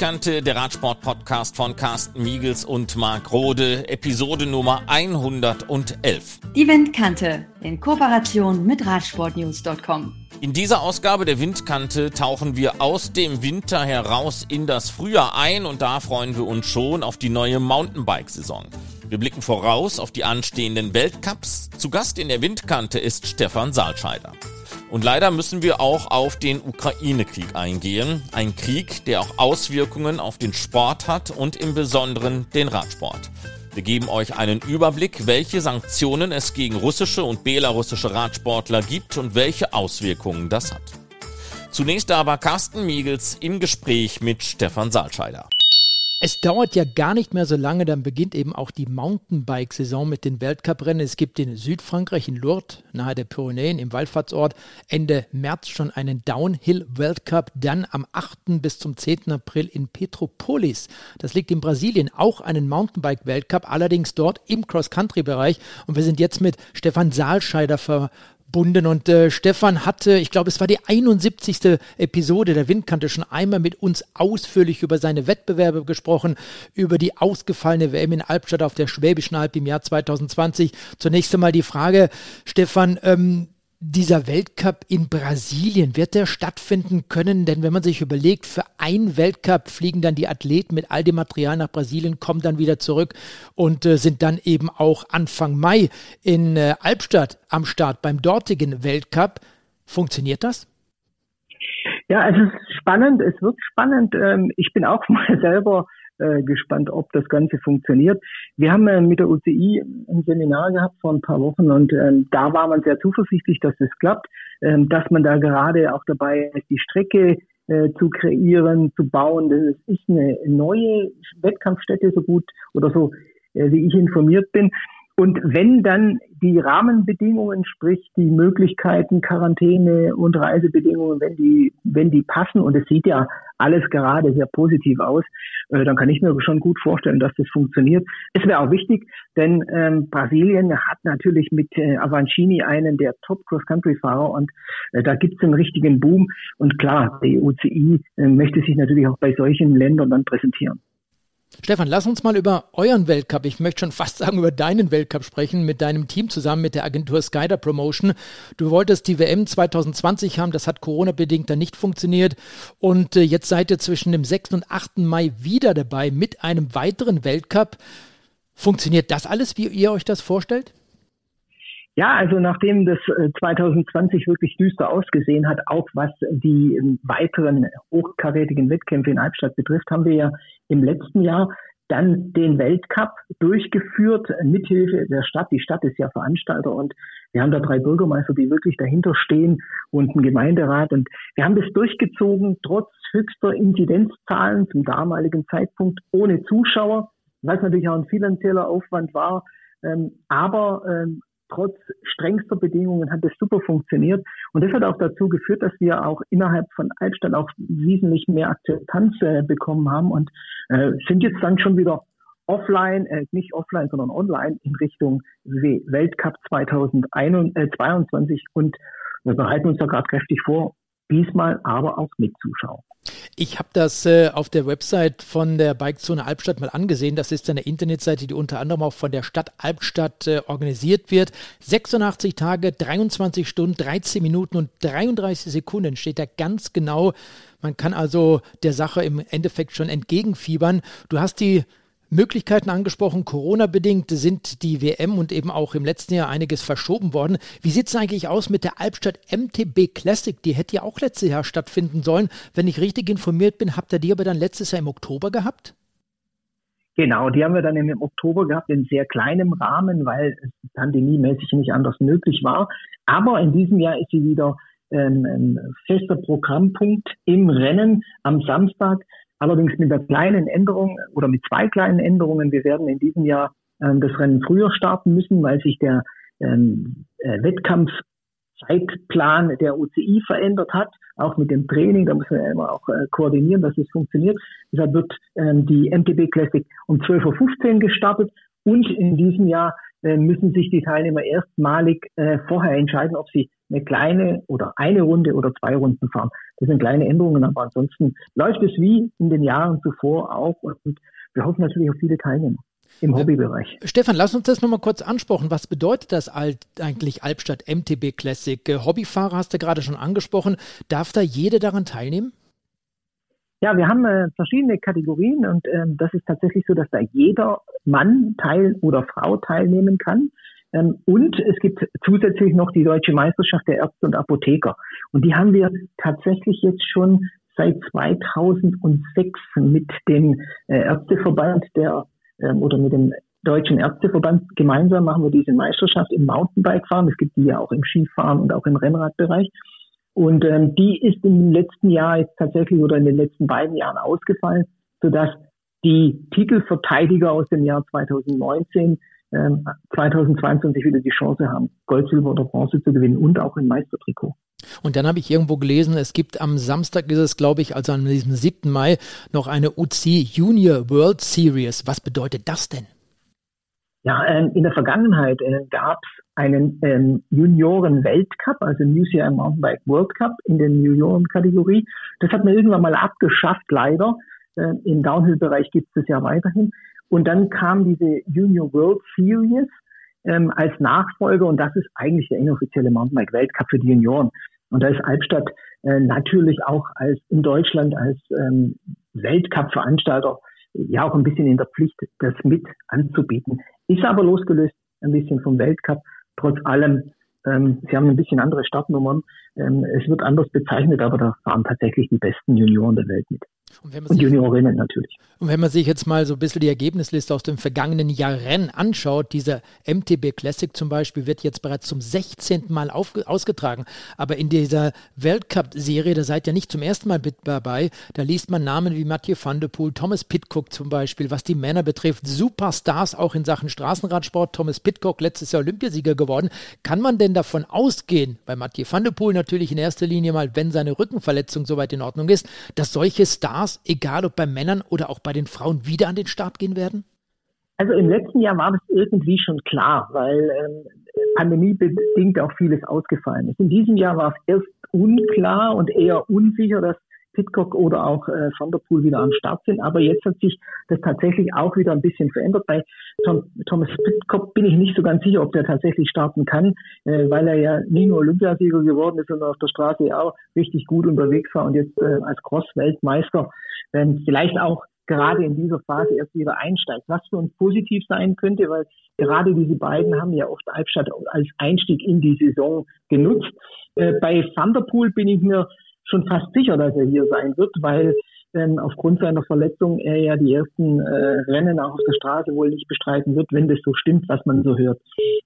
Windkante, der Radsport-Podcast von Carsten Miegels und Marc Rode, Episode Nummer 111. Die Windkante in Kooperation mit Radsportnews.com. In dieser Ausgabe der Windkante tauchen wir aus dem Winter heraus in das Frühjahr ein und da freuen wir uns schon auf die neue Mountainbike-Saison. Wir blicken voraus auf die anstehenden Weltcups. Zu Gast in der Windkante ist Stefan Saalscheider. Und leider müssen wir auch auf den Ukraine-Krieg eingehen. Ein Krieg, der auch Auswirkungen auf den Sport hat und im Besonderen den Radsport. Wir geben euch einen Überblick, welche Sanktionen es gegen russische und belarussische Radsportler gibt und welche Auswirkungen das hat. Zunächst aber Carsten Miegels im Gespräch mit Stefan Saalscheider. Es dauert ja gar nicht mehr so lange, dann beginnt eben auch die Mountainbike-Saison mit den Weltcuprennen. Es gibt in Südfrankreich, in Lourdes, nahe der Pyrenäen, im Wallfahrtsort, Ende März schon einen Downhill-Weltcup. Dann am 8. bis zum 10. April in Petropolis. Das liegt in Brasilien, auch einen Mountainbike-Weltcup, allerdings dort im Cross-Country-Bereich. Und wir sind jetzt mit Stefan Saalscheider ver verbunden. Und äh, Stefan hatte, ich glaube, es war die 71. Episode der Windkante schon einmal mit uns ausführlich über seine Wettbewerbe gesprochen, über die ausgefallene WM in Albstadt auf der Schwäbischen Alb im Jahr 2020. Zunächst einmal die Frage, Stefan, ähm, dieser Weltcup in Brasilien, wird der stattfinden können? Denn wenn man sich überlegt, für einen Weltcup fliegen dann die Athleten mit all dem Material nach Brasilien, kommen dann wieder zurück und äh, sind dann eben auch Anfang Mai in äh, Albstadt am Start beim dortigen Weltcup. Funktioniert das? Ja, es ist spannend, es wird spannend. Ähm, ich bin auch mal selber äh, gespannt, ob das Ganze funktioniert. Wir haben äh, mit der UCI ein Seminar gehabt vor ein paar Wochen und ähm, da war man sehr zuversichtlich, dass es klappt, ähm, dass man da gerade auch dabei ist, die Strecke äh, zu kreieren, zu bauen. Das ist eine neue Wettkampfstätte so gut oder so, äh, wie ich informiert bin. Und wenn dann die Rahmenbedingungen, sprich die Möglichkeiten, Quarantäne und Reisebedingungen, wenn die, wenn die passen, und es sieht ja alles gerade sehr positiv aus, äh, dann kann ich mir schon gut vorstellen, dass das funktioniert. Es wäre auch wichtig, denn ähm, Brasilien hat natürlich mit äh, Avancini einen der Top-Cross-Country-Fahrer und äh, da gibt es einen richtigen Boom. Und klar, die UCI äh, möchte sich natürlich auch bei solchen Ländern dann präsentieren. Stefan, lass uns mal über euren Weltcup, ich möchte schon fast sagen über deinen Weltcup sprechen, mit deinem Team zusammen mit der Agentur Skyder Promotion. Du wolltest die WM 2020 haben, das hat Corona-bedingt dann nicht funktioniert. Und äh, jetzt seid ihr zwischen dem 6. und 8. Mai wieder dabei mit einem weiteren Weltcup. Funktioniert das alles, wie ihr euch das vorstellt? Ja, also nachdem das 2020 äh, wirklich düster ausgesehen hat, auch was die ähm, weiteren hochkarätigen Wettkämpfe in Albstadt betrifft, haben wir ja im letzten Jahr dann den Weltcup durchgeführt, mithilfe der Stadt. Die Stadt ist ja Veranstalter und wir haben da drei Bürgermeister, die wirklich dahinter stehen und einen Gemeinderat. Und wir haben das durchgezogen, trotz höchster Inzidenzzahlen zum damaligen Zeitpunkt, ohne Zuschauer, was natürlich auch ein finanzieller Aufwand war. Ähm, aber ähm, trotz strengster Bedingungen hat es super funktioniert. Und das hat auch dazu geführt, dass wir auch innerhalb von Altstadt auch wesentlich mehr Akzeptanz äh, bekommen haben und äh, sind jetzt dann schon wieder offline, äh, nicht offline, sondern online in Richtung Weltcup 2022 und wir bereiten uns da gerade kräftig vor, diesmal aber auch mit Zuschauern. Ich habe das äh, auf der Website von der Bikezone Albstadt mal angesehen. Das ist eine Internetseite, die unter anderem auch von der Stadt Albstadt äh, organisiert wird. 86 Tage, 23 Stunden, 13 Minuten und 33 Sekunden steht da ganz genau. Man kann also der Sache im Endeffekt schon entgegenfiebern. Du hast die Möglichkeiten angesprochen. Corona-bedingt sind die WM und eben auch im letzten Jahr einiges verschoben worden. Wie sieht es eigentlich aus mit der Albstadt MTB Classic? Die hätte ja auch letztes Jahr stattfinden sollen. Wenn ich richtig informiert bin, habt ihr die aber dann letztes Jahr im Oktober gehabt? Genau, die haben wir dann im Oktober gehabt in sehr kleinem Rahmen, weil es pandemiemäßig nicht anders möglich war. Aber in diesem Jahr ist sie wieder ähm, ein fester Programmpunkt im Rennen am Samstag. Allerdings mit einer kleinen Änderung oder mit zwei kleinen Änderungen. Wir werden in diesem Jahr ähm, das Rennen früher starten müssen, weil sich der ähm, äh, Wettkampfzeitplan der UCI verändert hat, auch mit dem Training. Da müssen wir immer auch äh, koordinieren, dass es funktioniert. Deshalb wird ähm, die MTB Classic um 12.15 Uhr gestartet und in diesem Jahr äh, müssen sich die Teilnehmer erstmalig äh, vorher entscheiden, ob sie eine kleine oder eine Runde oder zwei Runden fahren. Das sind kleine Änderungen, aber ansonsten läuft es wie in den Jahren zuvor auch und wir hoffen natürlich auf viele Teilnehmer im Hobbybereich. Stefan, lass uns das nochmal kurz ansprechen. Was bedeutet das eigentlich Albstadt MTB Classic? Hobbyfahrer hast du gerade schon angesprochen. Darf da jeder daran teilnehmen? Ja, wir haben äh, verschiedene Kategorien und ähm, das ist tatsächlich so, dass da jeder Mann teil oder Frau teilnehmen kann. Ähm, und es gibt zusätzlich noch die Deutsche Meisterschaft der Ärzte und Apotheker. Und die haben wir tatsächlich jetzt schon seit 2006 mit dem äh, Ärzteverband der ähm, oder mit dem Deutschen Ärzteverband gemeinsam machen wir diese Meisterschaft im Mountainbike-Fahren. Es gibt die ja auch im Skifahren und auch im Rennradbereich. Und ähm, die ist im letzten Jahr jetzt tatsächlich oder in den letzten beiden Jahren ausgefallen, sodass die Titelverteidiger aus dem Jahr 2019 ähm, 2022 wieder die Chance haben, Gold, Silber oder Bronze zu gewinnen und auch im Meistertrikot. Und dann habe ich irgendwo gelesen, es gibt am Samstag ist es, glaube ich, also an diesem 7. Mai, noch eine UC Junior World Series. Was bedeutet das denn? Ja, ähm, in der Vergangenheit äh, gab es einen ähm, Junioren-Weltcup, also New UCI Mountainbike World Cup in der Junioren-Kategorie. Das hat man irgendwann mal abgeschafft, leider. Äh, Im Downhill-Bereich gibt es ja weiterhin. Und dann kam diese Junior World Series ähm, als Nachfolger und das ist eigentlich der inoffizielle Mountainbike Weltcup für die Junioren. Und da ist Albstadt äh, natürlich auch als in Deutschland als ähm, Weltcup-Veranstalter ja auch ein bisschen in der Pflicht, das mit anzubieten. Ist aber losgelöst ein bisschen vom Weltcup. Trotz allem, ähm, sie haben ein bisschen andere Startnummern. Ähm, es wird anders bezeichnet, aber da fahren tatsächlich die besten Junioren der Welt mit. Und, und sich, Juniorinnen natürlich. Und wenn man sich jetzt mal so ein bisschen die Ergebnisliste aus dem vergangenen Jahren anschaut, dieser MTB Classic zum Beispiel wird jetzt bereits zum 16. Mal auf, ausgetragen. Aber in dieser Weltcup-Serie, da seid ihr nicht zum ersten Mal mit dabei, da liest man Namen wie Mathieu van der Poel, Thomas Pitcock zum Beispiel, was die Männer betrifft, Superstars auch in Sachen Straßenradsport. Thomas Pitcock letztes Jahr Olympiasieger geworden. Kann man denn davon ausgehen, bei Mathieu van der Poel natürlich in erster Linie mal, wenn seine Rückenverletzung soweit in Ordnung ist, dass solche Stars Stars, egal ob bei Männern oder auch bei den Frauen, wieder an den Start gehen werden? Also im letzten Jahr war das irgendwie schon klar, weil ähm, pandemiebedingt auch vieles ausgefallen ist. In diesem Jahr war es erst unklar und eher unsicher, dass Pitcock oder auch äh, Van der Poel wieder am Start sind. Aber jetzt hat sich das tatsächlich auch wieder ein bisschen verändert. Bei Tom, Thomas Pitcock bin ich nicht so ganz sicher, ob der tatsächlich starten kann, äh, weil er ja nie nur Olympiasieger geworden ist, sondern auf der Straße auch richtig gut unterwegs war und jetzt äh, als Cross-Weltmeister äh, vielleicht auch gerade in dieser Phase erst wieder einsteigt, was für uns positiv sein könnte, weil gerade diese beiden haben ja oft Albstadt als Einstieg in die Saison genutzt. Äh, bei Van der Poel bin ich mir schon fast sicher, dass er hier sein wird, weil ähm, aufgrund seiner Verletzung er ja die ersten äh, Rennen auch auf der Straße wohl nicht bestreiten wird, wenn das so stimmt, was man so hört.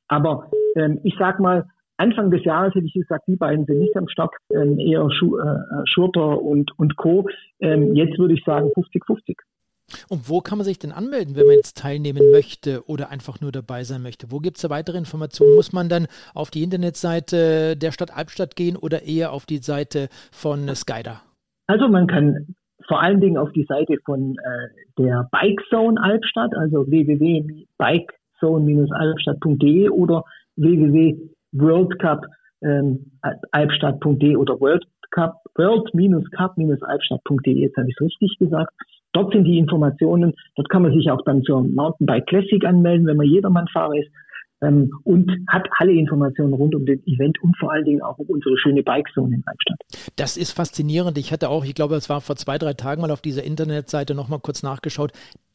Aber ähm, ich sag mal, Anfang des Jahres hätte ich gesagt, die beiden sind nicht am Start, ähm, eher Schu äh, Schurter und, und Co. Ähm, jetzt würde ich sagen 50-50. Und wo kann man sich denn anmelden, wenn man jetzt teilnehmen möchte oder einfach nur dabei sein möchte? Wo gibt es da weitere Informationen? Muss man dann auf die Internetseite der Stadt Albstadt gehen oder eher auf die Seite von Skyda? Also man kann vor allen Dingen auf die Seite von äh, der Bike Zone Albstadt, also www.bikezone-albstadt.de oder www.worldcup-albstadt.de ähm, oder World Cup, world-cup-albstadt.de, jetzt habe ich es richtig gesagt. Dort sind die Informationen, dort kann man sich auch dann zur Mountainbike Classic anmelden, wenn man Jedermannfahrer ist ähm, und hat alle Informationen rund um den Event und vor allen Dingen auch um unsere schöne Bikezone in Albstadt. Das ist faszinierend. Ich hatte auch, ich glaube, es war vor zwei, drei Tagen mal auf dieser Internetseite nochmal kurz nachgeschaut.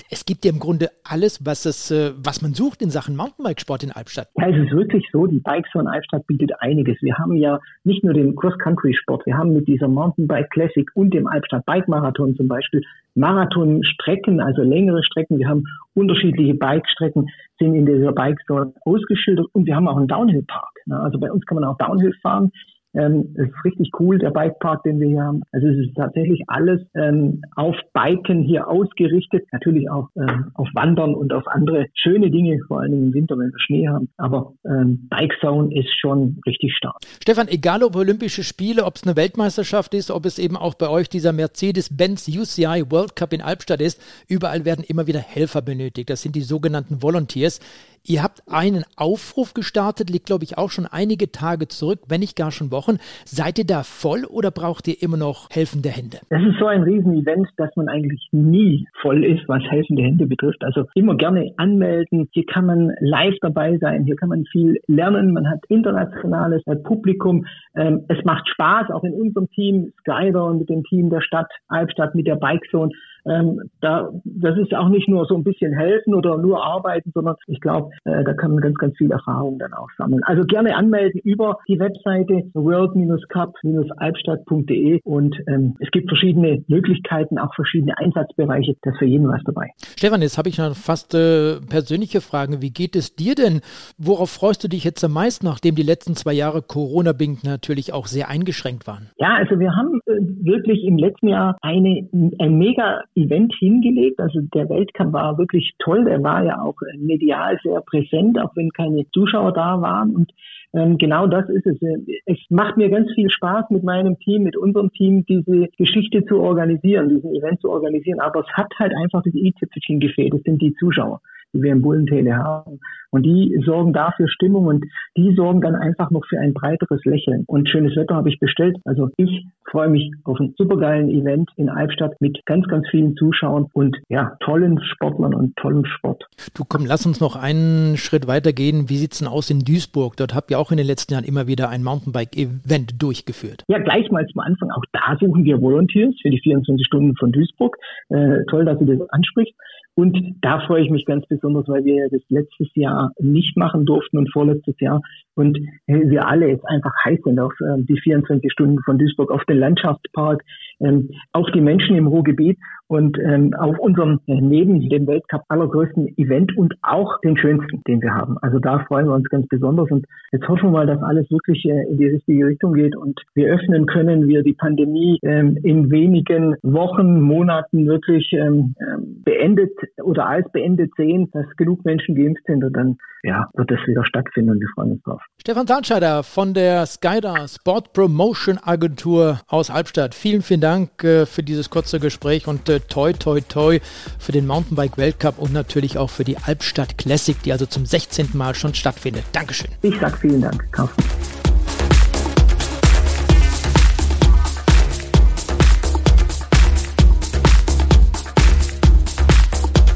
Es gibt ja im Grunde alles, was es, äh, was man sucht in Sachen Mountainbikesport in Albstadt. Ja, es ist wirklich so, die Bikezone Albstadt bietet einiges. Wir haben ja nicht nur den Cross-Country-Sport, wir haben mit dieser Mountainbike Classic und dem Albstadt Bike Marathon zum Beispiel Marathonstrecken, also längere Strecken. Wir haben unterschiedliche Bikestrecken, sind in dieser Bikezone ausgeschildert und wir haben auch einen Downhill-Park. Also bei uns kann man auch Downhill fahren. Ähm, es ist richtig cool, der Bikepark, den wir hier haben. Also es ist tatsächlich alles ähm, auf Biken hier ausgerichtet. Natürlich auch ähm, auf Wandern und auf andere schöne Dinge, vor allem im Winter, wenn wir Schnee haben. Aber ähm, Bike Zone ist schon richtig stark. Stefan, egal ob Olympische Spiele, ob es eine Weltmeisterschaft ist, ob es eben auch bei euch dieser Mercedes-Benz UCI World Cup in Albstadt ist, überall werden immer wieder Helfer benötigt. Das sind die sogenannten Volunteers. Ihr habt einen Aufruf gestartet, liegt glaube ich auch schon einige Tage zurück, wenn nicht gar schon Wochen. Seid ihr da voll oder braucht ihr immer noch helfende Hände? Das ist so ein Riesenevent, dass man eigentlich nie voll ist, was helfende Hände betrifft. Also immer gerne anmelden. Hier kann man live dabei sein. Hier kann man viel lernen. Man hat internationales Publikum. Ähm, es macht Spaß, auch in unserem Team, Skyder und mit dem Team der Stadt, Albstadt, mit der Bikezone. Ähm, da, das ist auch nicht nur so ein bisschen helfen oder nur arbeiten, sondern ich glaube, äh, da kann man ganz, ganz viel Erfahrung dann auch sammeln. Also gerne anmelden über die Webseite world-cup-albstadt.de und ähm, es gibt verschiedene Möglichkeiten, auch verschiedene Einsatzbereiche. Da ist für jeden was dabei. Stefan, jetzt habe ich noch fast äh, persönliche Fragen. Wie geht es dir denn? Worauf freust du dich jetzt am meisten, nachdem die letzten zwei Jahre Corona-bedingt natürlich auch sehr eingeschränkt waren? Ja, also wir haben äh, wirklich im letzten Jahr eine, ein mega Event hingelegt. Also der Weltcup war wirklich toll. Er war ja auch äh, medial sehr präsent, auch wenn keine Zuschauer da waren. Und ähm, genau das ist es. Es macht mir ganz viel Spaß mit meinem Team, mit unserem Team, diese Geschichte zu organisieren, diesen Event zu organisieren. Aber es hat halt einfach das i-Tüpfelchen gefehlt. Das sind die Zuschauer die wir im Bullentele haben. Und die sorgen dafür Stimmung und die sorgen dann einfach noch für ein breiteres Lächeln. Und schönes Wetter habe ich bestellt. Also ich freue mich auf einen supergeilen Event in Albstadt mit ganz, ganz vielen Zuschauern und ja, tollen Sportlern und tollem Sport. Du komm, lass uns noch einen Schritt weiter gehen. Wie sieht es denn aus in Duisburg? Dort habt ihr auch in den letzten Jahren immer wieder ein Mountainbike-Event durchgeführt. Ja, gleich mal zum Anfang. Auch da suchen wir Volunteers für die 24 Stunden von Duisburg. Äh, toll, dass du das ansprichst. Und da freue ich mich ganz besonders, weil wir das letztes Jahr nicht machen durften und vorletztes Jahr. Und wir alle jetzt einfach heiß sind auf äh, die 24 Stunden von Duisburg, auf den Landschaftspark, ähm, auf die Menschen im Ruhrgebiet und ähm, auf unserem äh, neben dem Weltcup allergrößten Event und auch den schönsten, den wir haben. Also da freuen wir uns ganz besonders und jetzt hoffen wir mal, dass alles wirklich äh, in die richtige Richtung geht und wir öffnen können, wir die Pandemie ähm, in wenigen Wochen, Monaten wirklich ähm, ähm beendet oder als beendet sehen, dass genug Menschen geimpft sind und dann ja, wird das wieder stattfinden und wir freuen uns drauf. Stefan Zahnscheider von der Skydar Sport Promotion Agentur aus Albstadt. Vielen, vielen Dank äh, für dieses kurze Gespräch und äh, toi, toi, toi für den Mountainbike Weltcup und natürlich auch für die Albstadt Classic, die also zum 16. Mal schon stattfindet. Dankeschön. Ich sag vielen Dank, Carsten.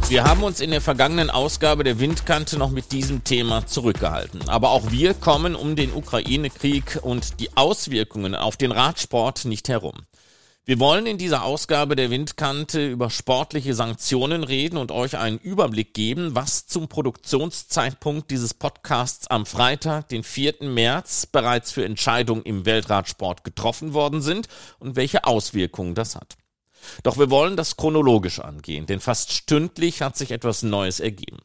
Wir haben uns in der vergangenen Ausgabe der Windkante noch mit diesem Thema zurückgehalten. Aber auch wir kommen um den Ukraine-Krieg und die Auswirkungen auf den Radsport nicht herum. Wir wollen in dieser Ausgabe der Windkante über sportliche Sanktionen reden und euch einen Überblick geben, was zum Produktionszeitpunkt dieses Podcasts am Freitag, den 4. März, bereits für Entscheidungen im Weltradsport getroffen worden sind und welche Auswirkungen das hat. Doch wir wollen das chronologisch angehen, denn fast stündlich hat sich etwas Neues ergeben.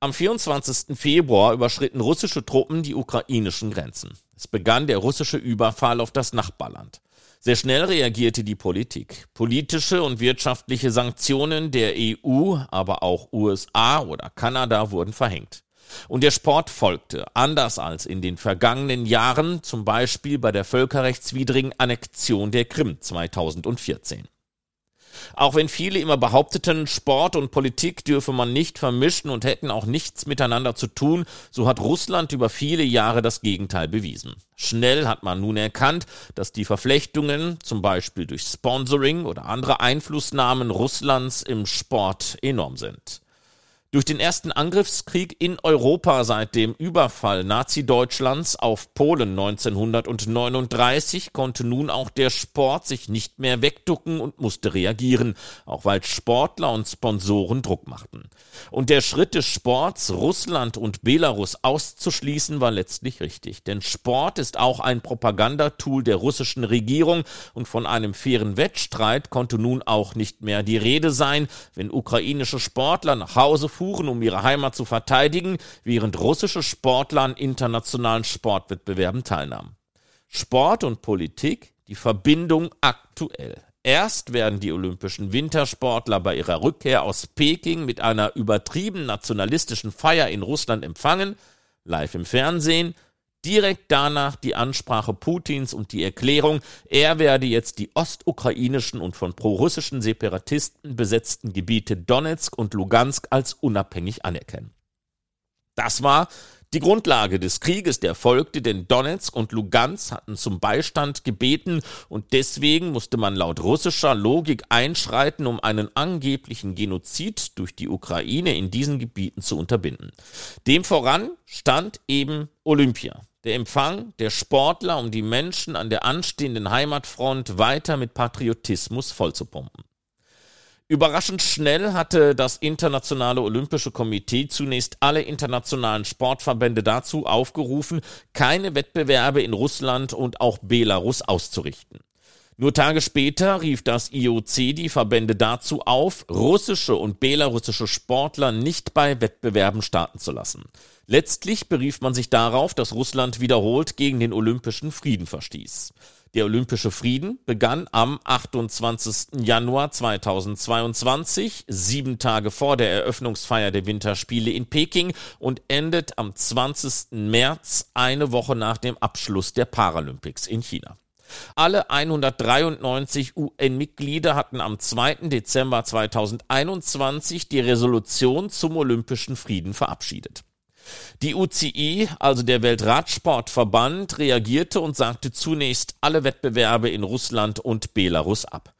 Am 24. Februar überschritten russische Truppen die ukrainischen Grenzen. Es begann der russische Überfall auf das Nachbarland. Sehr schnell reagierte die Politik. Politische und wirtschaftliche Sanktionen der EU, aber auch USA oder Kanada wurden verhängt. Und der Sport folgte, anders als in den vergangenen Jahren, zum Beispiel bei der völkerrechtswidrigen Annexion der Krim 2014. Auch wenn viele immer behaupteten, Sport und Politik dürfe man nicht vermischen und hätten auch nichts miteinander zu tun, so hat Russland über viele Jahre das Gegenteil bewiesen. Schnell hat man nun erkannt, dass die Verflechtungen, zum Beispiel durch Sponsoring oder andere Einflussnahmen Russlands im Sport enorm sind. Durch den ersten Angriffskrieg in Europa seit dem Überfall Nazi-Deutschlands auf Polen 1939 konnte nun auch der Sport sich nicht mehr wegducken und musste reagieren, auch weil Sportler und Sponsoren Druck machten. Und der Schritt des Sports, Russland und Belarus auszuschließen, war letztlich richtig. Denn Sport ist auch ein Propagandatool der russischen Regierung und von einem fairen Wettstreit konnte nun auch nicht mehr die Rede sein, wenn ukrainische Sportler nach Hause fuhren, um ihre Heimat zu verteidigen, während russische Sportler an internationalen Sportwettbewerben teilnahmen. Sport und Politik, die Verbindung aktuell. Erst werden die olympischen Wintersportler bei ihrer Rückkehr aus Peking mit einer übertrieben nationalistischen Feier in Russland empfangen, live im Fernsehen, Direkt danach die Ansprache Putins und die Erklärung, er werde jetzt die ostukrainischen und von prorussischen Separatisten besetzten Gebiete Donetsk und Lugansk als unabhängig anerkennen. Das war die Grundlage des Krieges, der folgte, denn Donetsk und Lugansk hatten zum Beistand gebeten und deswegen musste man laut russischer Logik einschreiten, um einen angeblichen Genozid durch die Ukraine in diesen Gebieten zu unterbinden. Dem voran stand eben Olympia. Der Empfang der Sportler, um die Menschen an der anstehenden Heimatfront weiter mit Patriotismus vollzupumpen. Überraschend schnell hatte das Internationale Olympische Komitee zunächst alle internationalen Sportverbände dazu aufgerufen, keine Wettbewerbe in Russland und auch Belarus auszurichten. Nur Tage später rief das IOC die Verbände dazu auf, russische und belarussische Sportler nicht bei Wettbewerben starten zu lassen. Letztlich berief man sich darauf, dass Russland wiederholt gegen den olympischen Frieden verstieß. Der Olympische Frieden begann am 28. Januar 2022, sieben Tage vor der Eröffnungsfeier der Winterspiele in Peking und endet am 20. März, eine Woche nach dem Abschluss der Paralympics in China. Alle 193 UN-Mitglieder hatten am 2. Dezember 2021 die Resolution zum Olympischen Frieden verabschiedet. Die UCI, also der Weltradsportverband, reagierte und sagte zunächst alle Wettbewerbe in Russland und Belarus ab.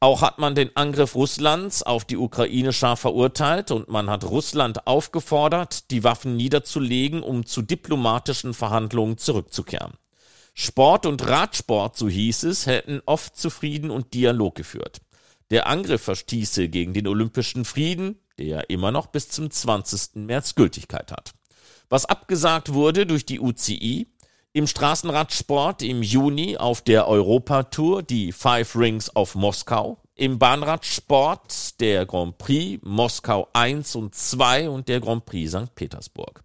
Auch hat man den Angriff Russlands auf die Ukraine scharf verurteilt und man hat Russland aufgefordert, die Waffen niederzulegen, um zu diplomatischen Verhandlungen zurückzukehren. Sport und Radsport, so hieß es, hätten oft zu Frieden und Dialog geführt. Der Angriff verstieße gegen den Olympischen Frieden, der immer noch bis zum 20. März Gültigkeit hat was abgesagt wurde durch die UCI. Im Straßenradsport im Juni auf der Europatour die Five Rings of Moskau. Im Bahnradsport der Grand Prix Moskau 1 und 2 und der Grand Prix St. Petersburg.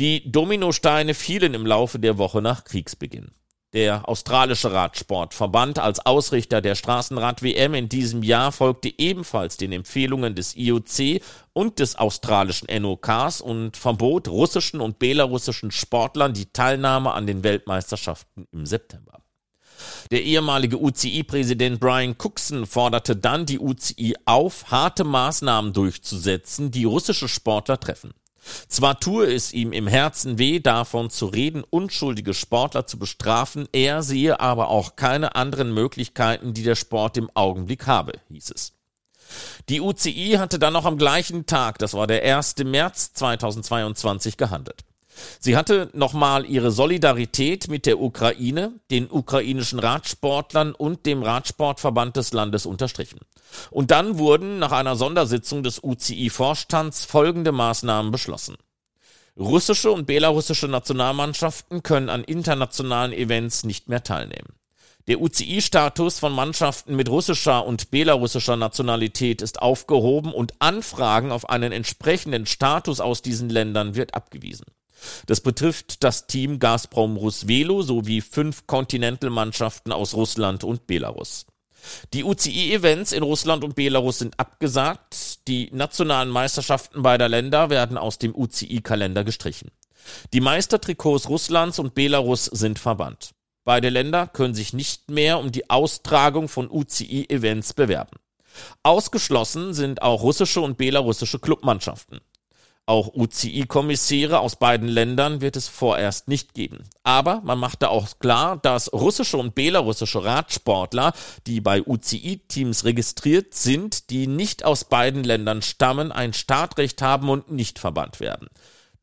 Die Dominosteine fielen im Laufe der Woche nach Kriegsbeginn. Der australische Radsportverband als Ausrichter der Straßenrad-WM in diesem Jahr folgte ebenfalls den Empfehlungen des IOC und des australischen NOKs und verbot russischen und belarussischen Sportlern die Teilnahme an den Weltmeisterschaften im September. Der ehemalige UCI-Präsident Brian Cookson forderte dann die UCI auf, harte Maßnahmen durchzusetzen, die russische Sportler treffen. Zwar tue es ihm im Herzen weh, davon zu reden, unschuldige Sportler zu bestrafen, er sehe aber auch keine anderen Möglichkeiten, die der Sport im Augenblick habe, hieß es. Die UCI hatte dann noch am gleichen Tag, das war der 1. März 2022, gehandelt. Sie hatte nochmal ihre Solidarität mit der Ukraine, den ukrainischen Radsportlern und dem Radsportverband des Landes unterstrichen. Und dann wurden nach einer Sondersitzung des UCI-Vorstands folgende Maßnahmen beschlossen. Russische und belarussische Nationalmannschaften können an internationalen Events nicht mehr teilnehmen. Der UCI-Status von Mannschaften mit russischer und belarussischer Nationalität ist aufgehoben und Anfragen auf einen entsprechenden Status aus diesen Ländern wird abgewiesen. Das betrifft das Team Gazprom Rusvelo sowie fünf Continental-Mannschaften aus Russland und Belarus. Die UCI-Events in Russland und Belarus sind abgesagt. Die nationalen Meisterschaften beider Länder werden aus dem UCI-Kalender gestrichen. Die Meistertrikots Russlands und Belarus sind verbannt. Beide Länder können sich nicht mehr um die Austragung von UCI-Events bewerben. Ausgeschlossen sind auch russische und belarussische Clubmannschaften. Auch UCI-Kommissäre aus beiden Ländern wird es vorerst nicht geben. Aber man machte auch klar, dass russische und belarussische Radsportler, die bei UCI-Teams registriert sind, die nicht aus beiden Ländern stammen, ein Startrecht haben und nicht verbannt werden.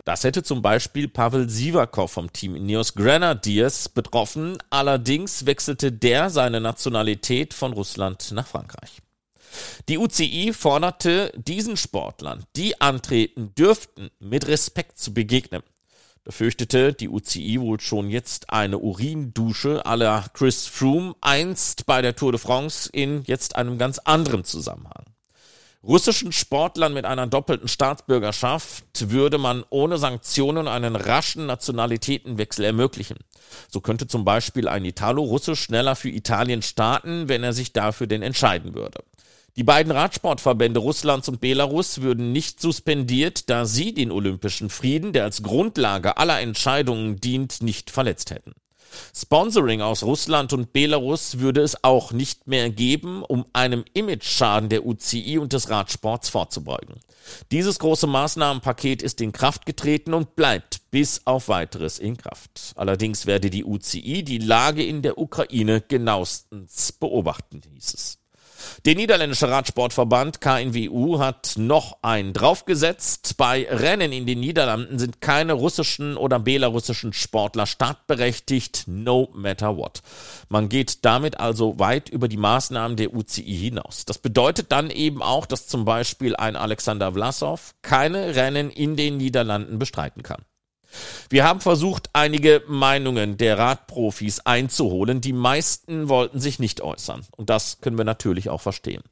Das hätte zum Beispiel Pavel Sivakov vom Team Ineos Grenadiers betroffen. Allerdings wechselte der seine Nationalität von Russland nach Frankreich. Die UCI forderte diesen Sportlern, die antreten dürften, mit Respekt zu begegnen. Da fürchtete die UCI wohl schon jetzt eine Urindusche à la Chris Froome einst bei der Tour de France in jetzt einem ganz anderen Zusammenhang. Russischen Sportlern mit einer doppelten Staatsbürgerschaft würde man ohne Sanktionen einen raschen Nationalitätenwechsel ermöglichen. So könnte zum Beispiel ein Italo-Russe schneller für Italien starten, wenn er sich dafür denn entscheiden würde. Die beiden Radsportverbände Russlands und Belarus würden nicht suspendiert, da sie den olympischen Frieden, der als Grundlage aller Entscheidungen dient, nicht verletzt hätten. Sponsoring aus Russland und Belarus würde es auch nicht mehr geben, um einem Imageschaden der UCI und des Radsports vorzubeugen. Dieses große Maßnahmenpaket ist in Kraft getreten und bleibt bis auf weiteres in Kraft. Allerdings werde die UCI die Lage in der Ukraine genauestens beobachten, hieß es. Der niederländische Radsportverband KNWU hat noch einen draufgesetzt. Bei Rennen in den Niederlanden sind keine russischen oder belarussischen Sportler startberechtigt, no matter what. Man geht damit also weit über die Maßnahmen der UCI hinaus. Das bedeutet dann eben auch, dass zum Beispiel ein Alexander Vlasov keine Rennen in den Niederlanden bestreiten kann. Wir haben versucht, einige Meinungen der Radprofis einzuholen. Die meisten wollten sich nicht äußern. Und das können wir natürlich auch verstehen.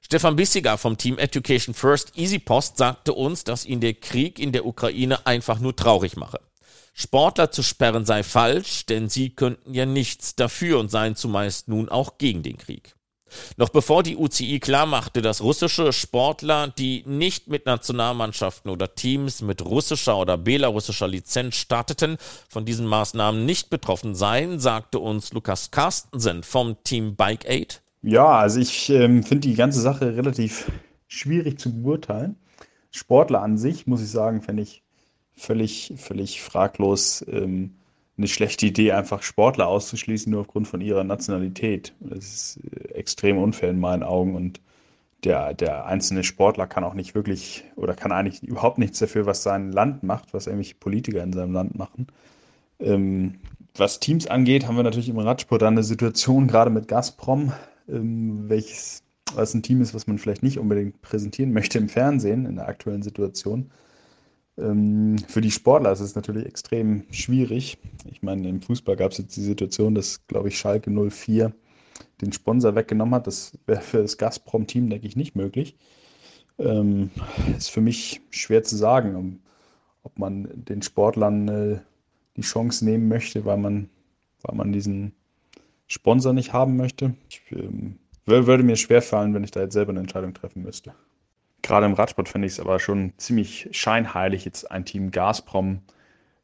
Stefan Bissiger vom Team Education First Easy Post sagte uns, dass ihn der Krieg in der Ukraine einfach nur traurig mache. Sportler zu sperren sei falsch, denn sie könnten ja nichts dafür und seien zumeist nun auch gegen den Krieg. Noch bevor die UCI klarmachte, dass russische Sportler, die nicht mit Nationalmannschaften oder Teams mit russischer oder belarussischer Lizenz starteten, von diesen Maßnahmen nicht betroffen seien, sagte uns Lukas Carstensen vom Team Bike Aid. Ja, also ich ähm, finde die ganze Sache relativ schwierig zu beurteilen. Sportler an sich, muss ich sagen, fände ich völlig, völlig fraglos. Ähm, eine schlechte Idee, einfach Sportler auszuschließen, nur aufgrund von ihrer Nationalität. Das ist äh, extrem unfair in meinen Augen und der, der einzelne Sportler kann auch nicht wirklich oder kann eigentlich überhaupt nichts dafür, was sein Land macht, was irgendwelche Politiker in seinem Land machen. Ähm, was Teams angeht, haben wir natürlich im Radsport eine Situation, gerade mit Gazprom, ähm, welches was ein Team ist, was man vielleicht nicht unbedingt präsentieren möchte im Fernsehen in der aktuellen Situation. Ähm, für die Sportler ist es natürlich extrem schwierig. Ich meine, im Fußball gab es jetzt die Situation, dass, glaube ich, Schalke 04 den Sponsor weggenommen hat. Das wäre für das Gazprom-Team, denke ich, nicht möglich. Ähm, ist für mich schwer zu sagen, ob man den Sportlern äh, die Chance nehmen möchte, weil man, weil man diesen Sponsor nicht haben möchte. Ich, ähm, würde mir schwer fallen, wenn ich da jetzt selber eine Entscheidung treffen müsste. Gerade im Radsport finde ich es aber schon ziemlich scheinheilig, jetzt ein Team Gazprom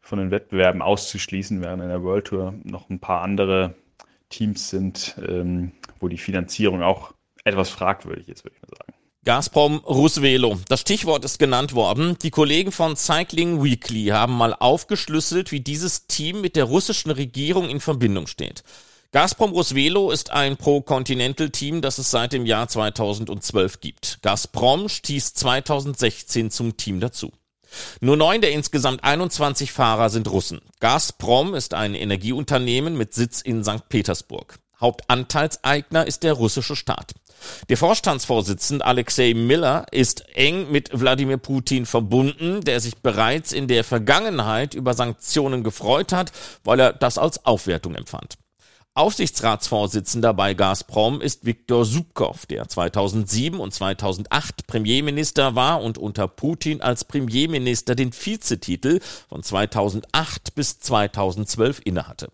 von den Wettbewerben auszuschließen, während in der World Tour noch ein paar andere Teams sind, ähm, wo die Finanzierung auch etwas fragwürdig ist, würde ich mal sagen. Gazprom Rusvelo. Das Stichwort ist genannt worden. Die Kollegen von Cycling Weekly haben mal aufgeschlüsselt, wie dieses Team mit der russischen Regierung in Verbindung steht. Gazprom Rusvelo ist ein Pro-Continental-Team, das es seit dem Jahr 2012 gibt. Gazprom stieß 2016 zum Team dazu. Nur neun der insgesamt 21 Fahrer sind Russen. Gazprom ist ein Energieunternehmen mit Sitz in St. Petersburg. Hauptanteilseigner ist der russische Staat. Der Vorstandsvorsitzende Alexei Miller ist eng mit Wladimir Putin verbunden, der sich bereits in der Vergangenheit über Sanktionen gefreut hat, weil er das als Aufwertung empfand. Aufsichtsratsvorsitzender bei Gazprom ist Viktor Subkov, der 2007 und 2008 Premierminister war und unter Putin als Premierminister den Vizetitel von 2008 bis 2012 innehatte.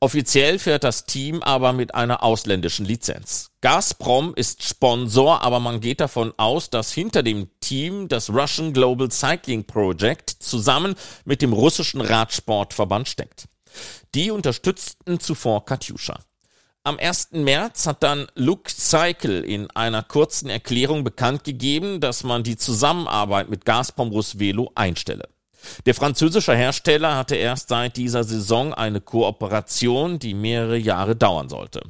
Offiziell fährt das Team aber mit einer ausländischen Lizenz. Gazprom ist Sponsor, aber man geht davon aus, dass hinter dem Team das Russian Global Cycling Project zusammen mit dem russischen Radsportverband steckt. Die unterstützten zuvor Katjuscha. Am 1. März hat dann Luke Cycle in einer kurzen Erklärung bekannt gegeben, dass man die Zusammenarbeit mit Gazprom Rusvelo einstelle. Der französische Hersteller hatte erst seit dieser Saison eine Kooperation, die mehrere Jahre dauern sollte.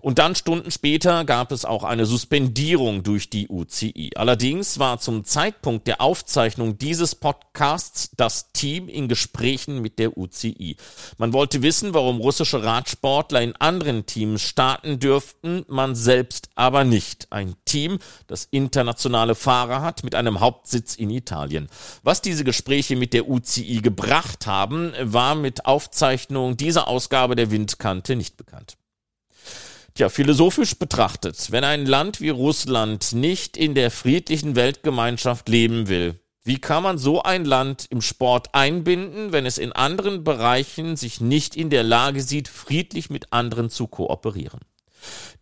Und dann Stunden später gab es auch eine Suspendierung durch die UCI. Allerdings war zum Zeitpunkt der Aufzeichnung dieses Podcasts das Team in Gesprächen mit der UCI. Man wollte wissen, warum russische Radsportler in anderen Teams starten dürften, man selbst aber nicht. Ein Team, das internationale Fahrer hat mit einem Hauptsitz in Italien. Was diese Gespräche mit der UCI gebracht haben, war mit Aufzeichnung dieser Ausgabe der Windkante nicht bekannt. Tja, philosophisch betrachtet, wenn ein Land wie Russland nicht in der friedlichen Weltgemeinschaft leben will, wie kann man so ein Land im Sport einbinden, wenn es in anderen Bereichen sich nicht in der Lage sieht, friedlich mit anderen zu kooperieren?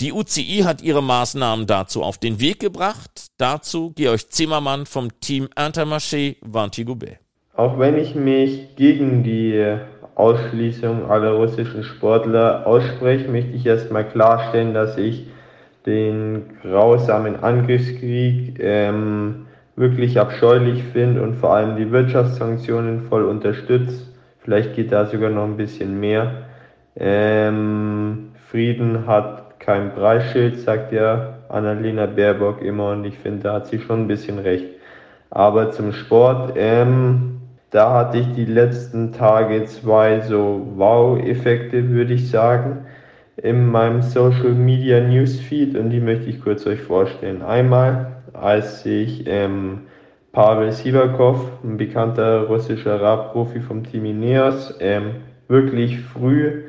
Die UCI hat ihre Maßnahmen dazu auf den Weg gebracht. Dazu Georg Zimmermann vom Team Intermarché Vantigobet. Auch wenn ich mich gegen die Ausschließung aller russischen Sportler ausspreche, möchte ich erstmal klarstellen, dass ich den grausamen Angriffskrieg ähm, wirklich abscheulich finde und vor allem die Wirtschaftssanktionen voll unterstütze. Vielleicht geht da sogar noch ein bisschen mehr. Ähm, Frieden hat kein Preisschild, sagt ja Annalena Baerbock immer und ich finde, da hat sie schon ein bisschen recht. Aber zum Sport, ähm, da hatte ich die letzten Tage zwei so Wow-Effekte, würde ich sagen, in meinem Social Media Newsfeed und die möchte ich kurz euch vorstellen. Einmal, als ich ähm, Pavel Sivakov, ein bekannter russischer Radprofi vom Team Ineos, ähm, wirklich früh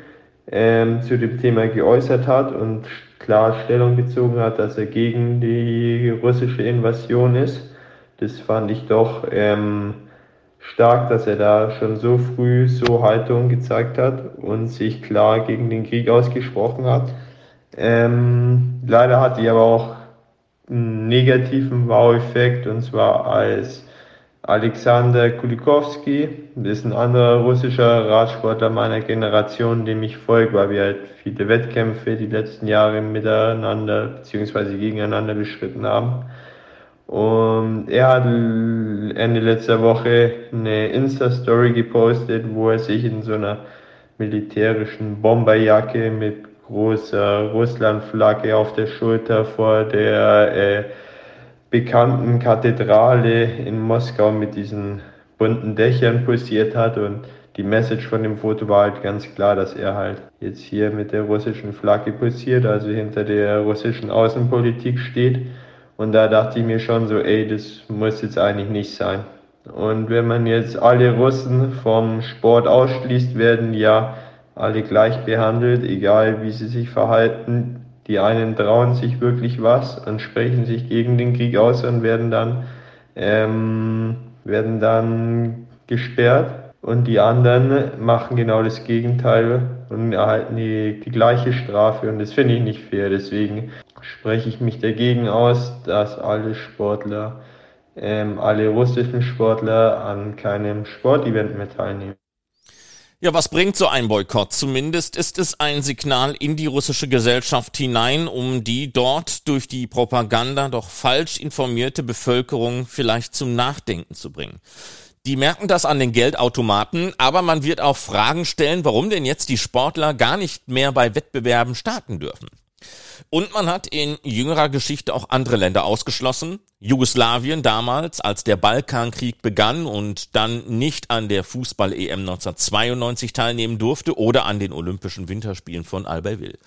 ähm, zu dem Thema geäußert hat und klar Stellung bezogen hat, dass er gegen die russische Invasion ist. Das fand ich doch ähm, stark, dass er da schon so früh so Haltung gezeigt hat und sich klar gegen den Krieg ausgesprochen hat. Ähm, leider hat die aber auch einen negativen Wow-Effekt und zwar als Alexander Kulikowski, das ist ein anderer russischer Radsportler meiner Generation, dem ich folge, weil wir halt viele Wettkämpfe die letzten Jahre miteinander bzw. gegeneinander beschritten haben. Und er hat Ende letzter Woche eine Insta-Story gepostet, wo er sich in so einer militärischen Bomberjacke mit großer Russlandflagge auf der Schulter vor der äh, bekannten Kathedrale in Moskau mit diesen bunten Dächern posiert hat und die Message von dem Foto war halt ganz klar, dass er halt jetzt hier mit der russischen Flagge posiert, also hinter der russischen Außenpolitik steht. Und da dachte ich mir schon so, ey, das muss jetzt eigentlich nicht sein. Und wenn man jetzt alle Russen vom Sport ausschließt, werden ja alle gleich behandelt, egal wie sie sich verhalten. Die einen trauen sich wirklich was und sprechen sich gegen den Krieg aus und werden dann, ähm, werden dann gesperrt. Und die anderen machen genau das Gegenteil und erhalten die, die gleiche Strafe. Und das finde ich nicht fair. Deswegen spreche ich mich dagegen aus, dass alle Sportler, ähm, alle russischen Sportler an keinem Sportevent mehr teilnehmen. Ja, was bringt so ein Boykott? Zumindest ist es ein Signal in die russische Gesellschaft hinein, um die dort durch die Propaganda doch falsch informierte Bevölkerung vielleicht zum Nachdenken zu bringen. Die merken das an den Geldautomaten, aber man wird auch Fragen stellen, warum denn jetzt die Sportler gar nicht mehr bei Wettbewerben starten dürfen. Und man hat in jüngerer Geschichte auch andere Länder ausgeschlossen. Jugoslawien damals, als der Balkankrieg begann und dann nicht an der Fußball-EM 1992 teilnehmen durfte oder an den Olympischen Winterspielen von Albertville.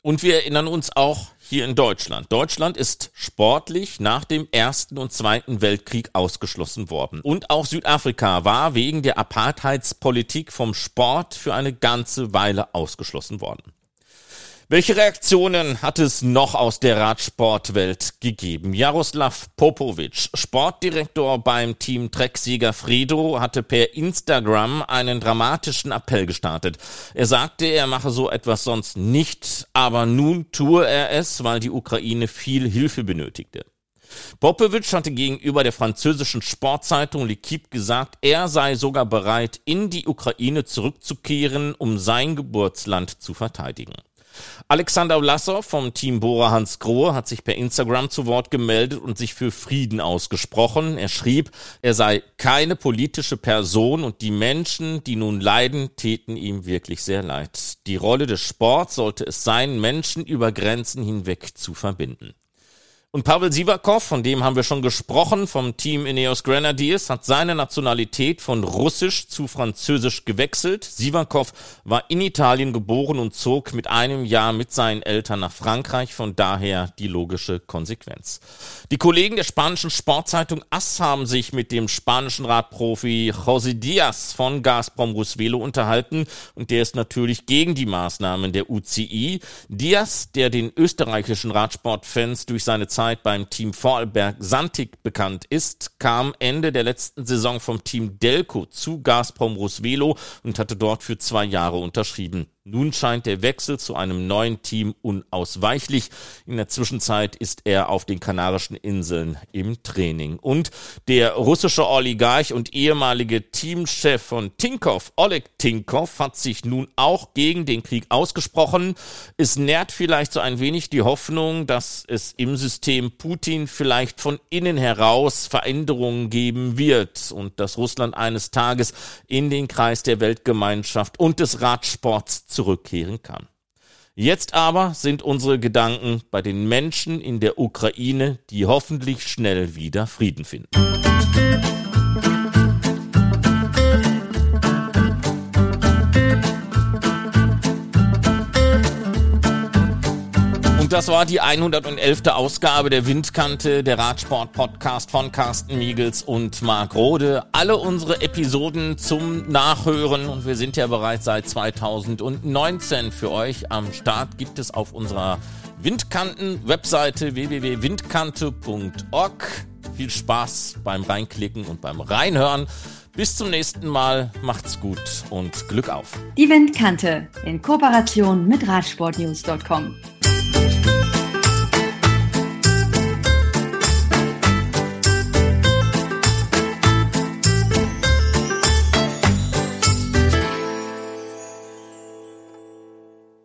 Und wir erinnern uns auch hier in Deutschland. Deutschland ist sportlich nach dem Ersten und Zweiten Weltkrieg ausgeschlossen worden. Und auch Südafrika war wegen der Apartheidspolitik vom Sport für eine ganze Weile ausgeschlossen worden. Welche Reaktionen hat es noch aus der Radsportwelt gegeben? Jaroslav Popovic, Sportdirektor beim Team Trecksieger Fredo, hatte per Instagram einen dramatischen Appell gestartet. Er sagte, er mache so etwas sonst nicht, aber nun tue er es, weil die Ukraine viel Hilfe benötigte. Popovic hatte gegenüber der französischen Sportzeitung L'Equipe gesagt, er sei sogar bereit, in die Ukraine zurückzukehren, um sein Geburtsland zu verteidigen. Alexander Vlasov vom Team Bora Hans Grohe hat sich per Instagram zu Wort gemeldet und sich für Frieden ausgesprochen. Er schrieb, er sei keine politische Person und die Menschen, die nun leiden, täten ihm wirklich sehr leid. Die Rolle des Sports sollte es sein, Menschen über Grenzen hinweg zu verbinden. Und Pavel Sivakov, von dem haben wir schon gesprochen, vom Team Ineos Grenadiers, hat seine Nationalität von Russisch zu Französisch gewechselt. Sivakov war in Italien geboren und zog mit einem Jahr mit seinen Eltern nach Frankreich, von daher die logische Konsequenz. Die Kollegen der spanischen Sportzeitung AS haben sich mit dem spanischen Radprofi José Diaz von Gazprom Rusvelo unterhalten und der ist natürlich gegen die Maßnahmen der UCI. Diaz, der den österreichischen Radsportfans durch seine Zeit Zeit beim Team Vorarlberg Santig bekannt ist, kam Ende der letzten Saison vom Team Delco zu Gazprom Rusvelo und hatte dort für zwei Jahre unterschrieben. Nun scheint der Wechsel zu einem neuen Team unausweichlich. In der Zwischenzeit ist er auf den Kanarischen Inseln im Training. Und der russische Oligarch und ehemalige Teamchef von Tinkoff, Oleg Tinkoff, hat sich nun auch gegen den Krieg ausgesprochen. Es nährt vielleicht so ein wenig die Hoffnung, dass es im System Putin vielleicht von innen heraus Veränderungen geben wird und dass Russland eines Tages in den Kreis der Weltgemeinschaft und des Radsports zurückkehren kann. Jetzt aber sind unsere Gedanken bei den Menschen in der Ukraine, die hoffentlich schnell wieder Frieden finden. Das war die 111. Ausgabe der Windkante, der Radsport-Podcast von Carsten Miegels und Marc Rode. Alle unsere Episoden zum Nachhören und wir sind ja bereits seit 2019 für euch am Start, gibt es auf unserer Windkanten-Webseite www.windkante.org. Viel Spaß beim Reinklicken und beim Reinhören. Bis zum nächsten Mal, macht's gut und Glück auf. Die Windkante in Kooperation mit Radsportnews.com.